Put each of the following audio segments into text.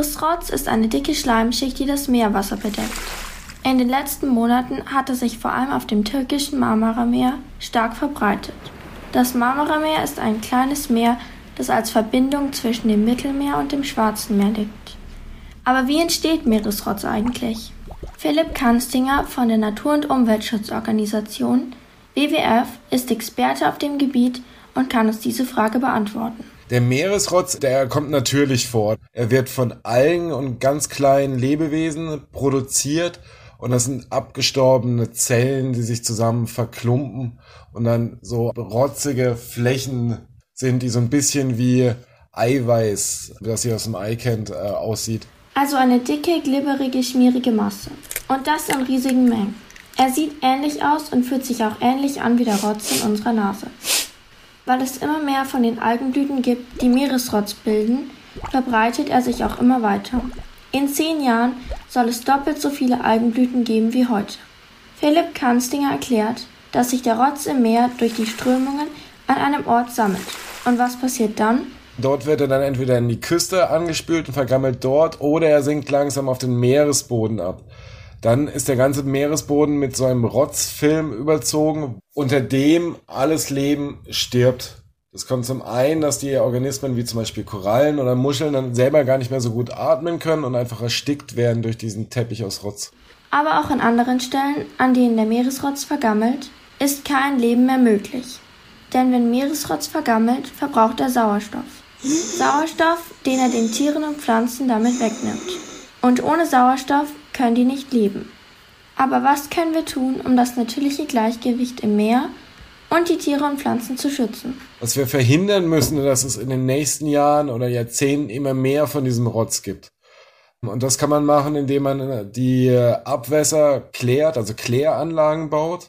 Meeresrotz ist eine dicke Schleimschicht, die das Meerwasser bedeckt. In den letzten Monaten hat er sich vor allem auf dem türkischen Marmarameer stark verbreitet. Das Marmarameer ist ein kleines Meer, das als Verbindung zwischen dem Mittelmeer und dem Schwarzen Meer liegt. Aber wie entsteht Meeresrotz eigentlich? Philipp Kanstinger von der Natur- und Umweltschutzorganisation WWF ist Experte auf dem Gebiet und kann uns diese Frage beantworten. Der Meeresrotz, der kommt natürlich vor. Er wird von Algen und ganz kleinen Lebewesen produziert und das sind abgestorbene Zellen, die sich zusammen verklumpen und dann so rotzige Flächen sind, die so ein bisschen wie Eiweiß, das ihr aus dem Ei kennt, äh, aussieht. Also eine dicke, glibberige, schmierige Masse. Und das in riesigen Mengen. Er sieht ähnlich aus und fühlt sich auch ähnlich an wie der Rotz in unserer Nase. Weil es immer mehr von den Algenblüten gibt, die Meeresrotz bilden, verbreitet er sich auch immer weiter. In zehn Jahren soll es doppelt so viele Algenblüten geben wie heute. Philipp Kanstinger erklärt, dass sich der Rotz im Meer durch die Strömungen an einem Ort sammelt. Und was passiert dann? Dort wird er dann entweder in die Küste angespült und vergammelt dort oder er sinkt langsam auf den Meeresboden ab. Dann ist der ganze Meeresboden mit so einem Rotzfilm überzogen, unter dem alles Leben stirbt. Das kommt zum einen, dass die Organismen wie zum Beispiel Korallen oder Muscheln dann selber gar nicht mehr so gut atmen können und einfach erstickt werden durch diesen Teppich aus Rotz. Aber auch an anderen Stellen, an denen der Meeresrotz vergammelt, ist kein Leben mehr möglich. Denn wenn Meeresrotz vergammelt, verbraucht er Sauerstoff. Sauerstoff, den er den Tieren und Pflanzen damit wegnimmt. Und ohne Sauerstoff können die nicht leben. Aber was können wir tun, um das natürliche Gleichgewicht im Meer und die Tiere und Pflanzen zu schützen? Was wir verhindern müssen, dass es in den nächsten Jahren oder Jahrzehnten immer mehr von diesem Rotz gibt. Und das kann man machen, indem man die Abwässer klärt, also Kläranlagen baut,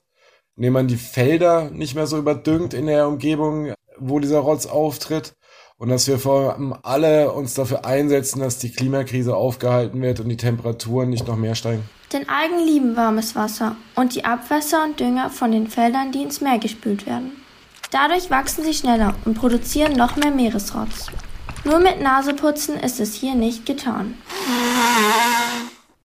indem man die Felder nicht mehr so überdüngt in der Umgebung, wo dieser Rotz auftritt und dass wir vor allem alle uns dafür einsetzen, dass die Klimakrise aufgehalten wird und die Temperaturen nicht noch mehr steigen. Denn Algen lieben warmes Wasser und die Abwässer und Dünger von den Feldern, die ins Meer gespült werden. Dadurch wachsen sie schneller und produzieren noch mehr Meeresrotz. Nur mit Naseputzen ist es hier nicht getan.